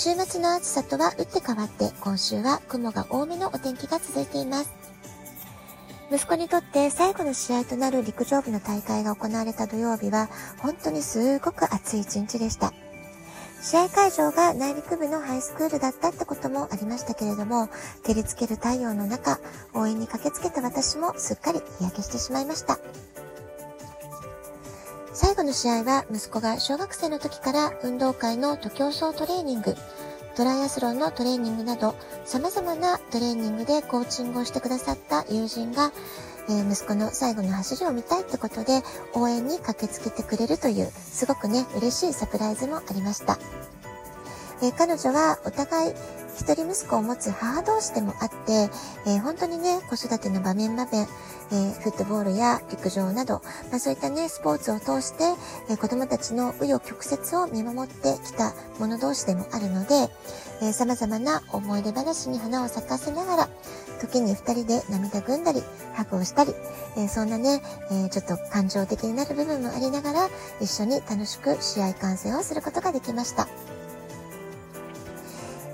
週末の暑さとは打って変わって今週は雲が多めのお天気が続いています。息子にとって最後の試合となる陸上部の大会が行われた土曜日は本当にすごく暑い一日でした。試合会場が内陸部のハイスクールだったってこともありましたけれども、照りつける太陽の中、応援に駆けつけた私もすっかり日焼けしてしまいました。最後の試合は息子が小学生の時から運動会の徒競走トレーニング、トライアスロンのトレーニングなど様々なトレーニングでコーチングをしてくださった友人が、え、息子の最後の走りを見たいってことで応援に駆けつけてくれるというすごくね嬉しいサプライズもありました。え、彼女はお互い一人息子を持つ母同士でもあって、えー、本当にね、子育ての場面場面、えー、フットボールや陸上など、まあ、そういったね、スポーツを通して、えー、子供たちの紆余曲折を見守ってきた者同士でもあるので、えー、様々な思い出話に花を咲かせながら、時に二人で涙ぐんだり、ハグをしたり、えー、そんなね、えー、ちょっと感情的になる部分もありながら、一緒に楽しく試合観戦をすることができました。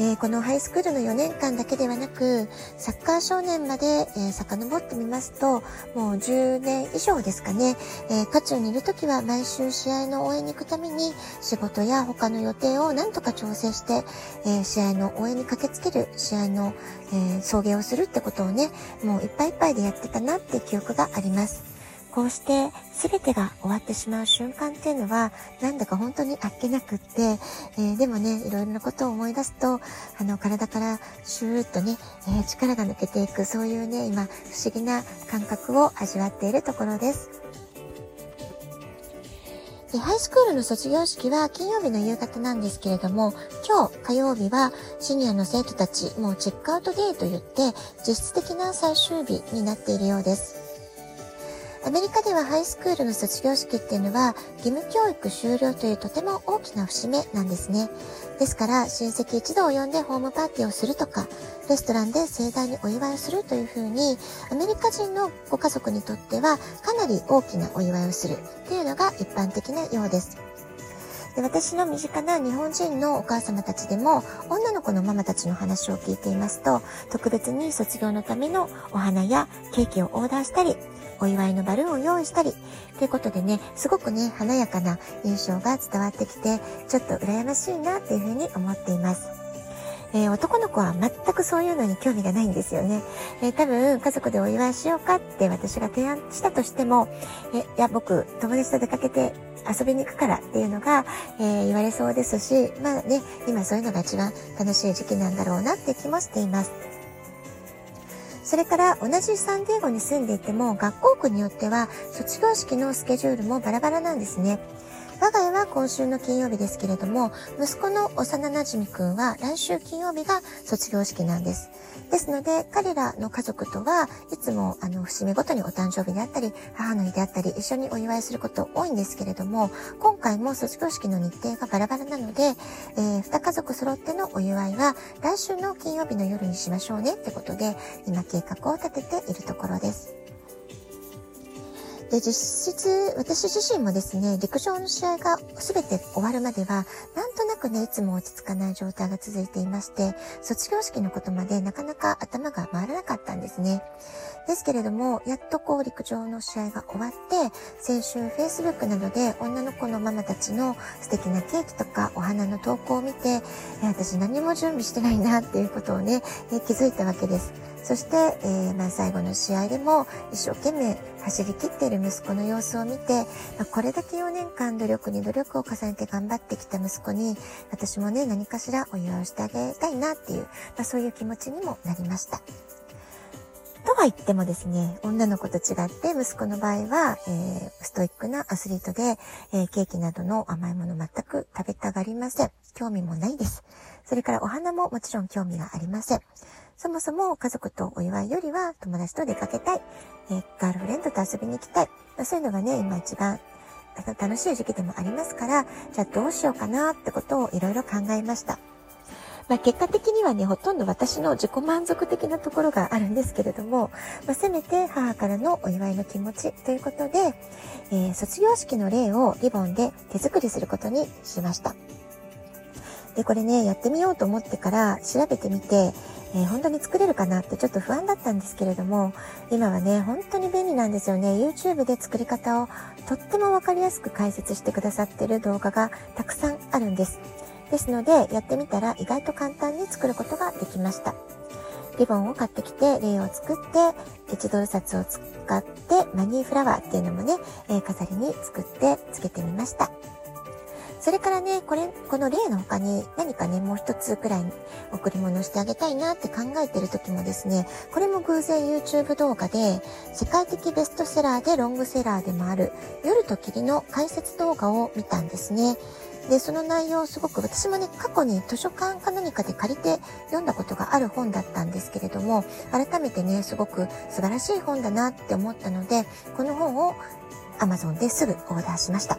えー、このハイスクールの4年間だけではなく、サッカー少年まで、えー、遡ってみますと、もう10年以上ですかね、えー、渦中にいる時は毎週試合の応援に行くために、仕事や他の予定を何とか調整して、えー、試合の応援に駆けつける、試合の、え、送迎をするってことをね、もういっぱいいっぱいでやってたなって記憶があります。こうして全てが終わってしまう瞬間っていうのはなんだか本当にあっけなくって、えー、でもねいろいろなことを思い出すとあの体からシューッとね、えー、力が抜けていくそういうね今不思議な感覚を味わっているところです。で、ハイスクールの卒業式は金曜日の夕方なんですけれども、今日火曜日はシニアの生徒たち、もうチェックアウトデーと言って、実質的な最終日になっているようです。アメリカではハイスクールの卒業式っていうのは義務教育終了というとても大きな節目なんですね。ですから親戚一同を呼んでホームパーティーをするとか、レストランで盛大にお祝いをするというふうに、アメリカ人のご家族にとってはかなり大きなお祝いをするというのが一般的なようです。で私の身近な日本人のお母様たちでも女の子のママたちの話を聞いていますと特別に卒業のためのお花やケーキをオーダーしたりお祝いのバルーンを用意したりということでねすごくね華やかな印象が伝わってきてちょっと羨ましいなっていうふうに思っています。えー、男の子は全くそういうのに興味がないんですよね。えー、多分家族でお祝いしようかって私が提案したとしても、えいや僕友達と出かけて遊びに行くからっていうのが、えー、言われそうですし、まあね、今そういうのが一番楽しい時期なんだろうなって気もしています。それから同じサンディエゴに住んでいても学校区によっては卒業式のスケジュールもバラバラなんですね。我が家は今週の金曜日ですけれども、息子の幼馴染くんは来週金曜日が卒業式なんです。ですので、彼らの家族とはいつも、あの、節目ごとにお誕生日であったり、母の日であったり、一緒にお祝いすること多いんですけれども、今回も卒業式の日程がバラバラなので、えー、二家族揃ってのお祝いは来週の金曜日の夜にしましょうねってことで、今計画を立てているところです。で、実質、私自身もですね、陸上の試合が全て終わるまでは、なんとなくね、いつも落ち着かない状態が続いていまして、卒業式のことまでなかなか頭が回らなかったんですね。ですけれども、やっとこう陸上の試合が終わって、先週 Facebook などで女の子のママたちの素敵なケーキとかお花の投稿を見て、私何も準備してないなっていうことをね、気づいたわけです。そして、えー、まあ、最後の試合でも一生懸命走り切っている息子の様子を見て、ま、これだけ4年間努力に努力を重ねて頑張ってきた息子に、私もね、何かしらお祝いをしてあげたいなっていう、まあ、そういう気持ちにもなりました。とは言ってもですね、女の子と違って息子の場合は、えー、ストイックなアスリートで、えー、ケーキなどの甘いもの全く食べたがりません。興味もないです。それからお花ももちろん興味がありません。そもそも家族とお祝いよりは友達と出かけたい、えー、ガールフレンドと遊びに行きたい。まあ、そういうのがね、今一番楽しい時期でもありますから、じゃあどうしようかなってことをいろいろ考えました。まあ、結果的にはね、ほとんど私の自己満足的なところがあるんですけれども、まあ、せめて母からのお祝いの気持ちということで、えー、卒業式の例をリボンで手作りすることにしました。で、これね、やってみようと思ってから調べてみて、えー、本当に作れるかなってちょっと不安だったんですけれども、今はね、本当に便利なんですよね。YouTube で作り方をとってもわかりやすく解説してくださってる動画がたくさんあるんです。ですので、やってみたら意外と簡単に作ることができました。リボンを買ってきて、レイを作って、1ドル札を使って、マニーフラワーっていうのもね、え、飾りに作ってつけてみました。それからね、これ、この例の他に何かね、もう一つくらい贈り物してあげたいなって考えてる時もですね、これも偶然 YouTube 動画で、世界的ベストセラーでロングセラーでもある、夜と霧の解説動画を見たんですね。で、その内容すごく私もね、過去に図書館か何かで借りて読んだことがある本だったんですけれども、改めてね、すごく素晴らしい本だなって思ったので、この本を Amazon ですぐオーダーしました。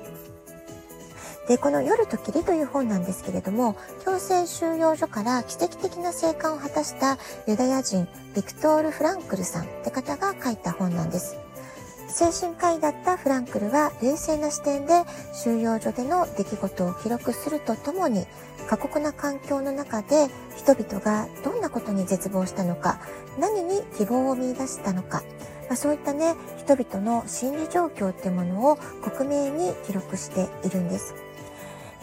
で、この夜と霧という本なんですけれども、強制収容所から奇跡的な生還を果たしたユダヤ人、ビクトール・フランクルさんって方が書いた本なんです。精神科医だったフランクルは冷静な視点で収容所での出来事を記録するとともに過酷な環境の中で人々がどんなことに絶望したのか何に希望を見出したのか、まあ、そういったね人々の心理状況っていうものを克明に記録しているんです。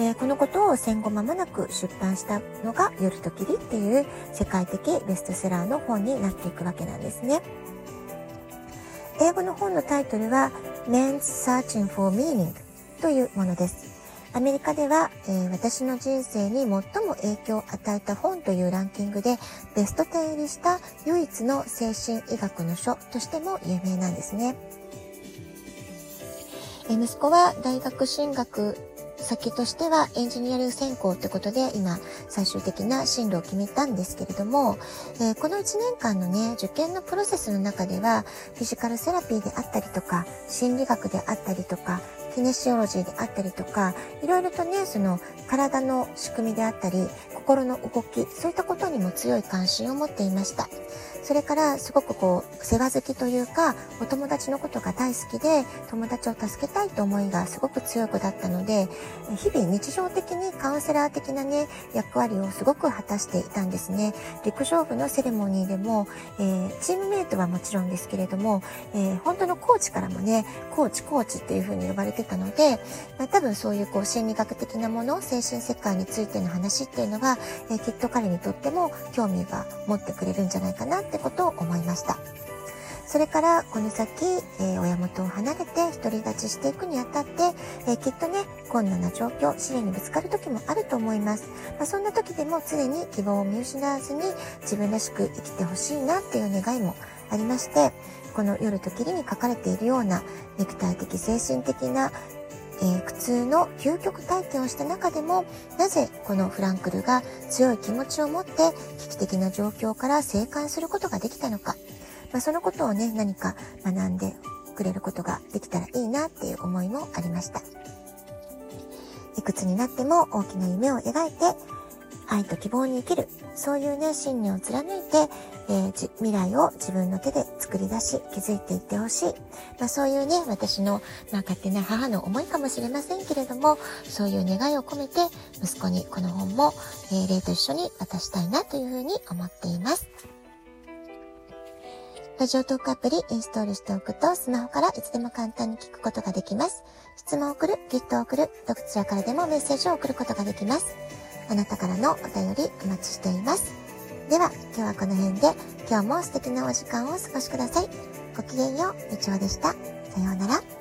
えー、このことを戦後間もなく出版したのが「夜と霧」っていう世界的ベストセラーの本になっていくわけなんですね。英語の本のタイトルは Men's Searching for Meaning というものです。アメリカでは、えー、私の人生に最も影響を与えた本というランキングでベスト10入りした唯一の精神医学の書としても有名なんですね。え、息子は大学進学先としてはエンジニアリング専攻ってことで今最終的な進路を決めたんですけれども、えー、この1年間のね、受験のプロセスの中ではフィジカルセラピーであったりとか心理学であったりとかキネシオロジーであったりとか、いろいろとね、その体の仕組みであったり、心の動き、そういったことにも強い関心を持っていました。それからすごくこう世話好きというかお友達のことが大好きで友達を助けたいと思いがすごく強い子だったので日々日常的にカウンセラー的なね役割をすごく果たしていたんですね。陸上部のセレモニーでも、えー、チームメイトはもちろんですけれども、えー、本当のコーチからもねコーチコーチっていう風に呼ばれてたので、まあ、多分そういうこう心理学的なもの精神世界についての話っていうのが、えー、きっと彼にとっても興味が持ってくれるんじゃないかなっってことを思いました。それからこの先、えー、親元を離れて独り立ちしていくにあたって、えー、きっとね、困難な状況、試練にぶつかる時もあると思います。まあ、そんな時でも常に希望を見失わずに自分らしく生きてほしいなっていう願いもありまして、この夜と霧に書かれているような肉体的精神的なえー、苦痛の究極体験をした中でもなぜこのフランクルが強い気持ちを持って危機的な状況から生還することができたのか、まあ、そのことをね何か学んでくれることができたらいいなっていう思いもありました。いくつになっても大きな夢を描いて愛と希望に生きる、そういうね、信念を貫いて、えー、未来を自分の手で作り出し、築いていってほしい。まあそういうね、私の、まあ勝手な母の思いかもしれませんけれども、そういう願いを込めて、息子にこの本も、えー、霊と一緒に渡したいなというふうに思っています。ラジオトークアプリインストールしておくと、スマホからいつでも簡単に聞くことができます。質問を送る、ギフトを送る、どちらからでもメッセージを送ることができます。あなたからのお便りお待ちしています。では、今日はこの辺で、今日も素敵なお時間をお過ごしください。ごきげんよう、みちおでした。さようなら。